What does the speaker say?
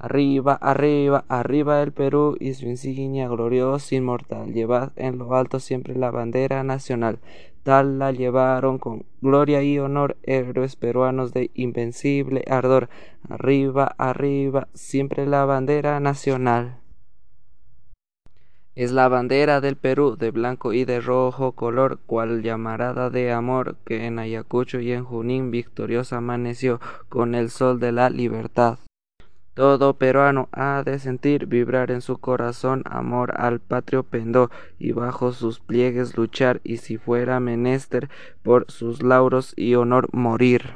Arriba, arriba, arriba el Perú y su insignia gloriosa inmortal. Llevad en lo alto siempre la bandera nacional. Tal la llevaron con gloria y honor héroes peruanos de invencible ardor. Arriba, arriba, siempre la bandera nacional. Es la bandera del Perú, de blanco y de rojo color, cual llamarada de amor, que en Ayacucho y en Junín victoriosa amaneció con el sol de la libertad. Todo peruano ha de sentir vibrar en su corazón amor al patrio pendó y bajo sus pliegues luchar y si fuera menester por sus lauros y honor morir.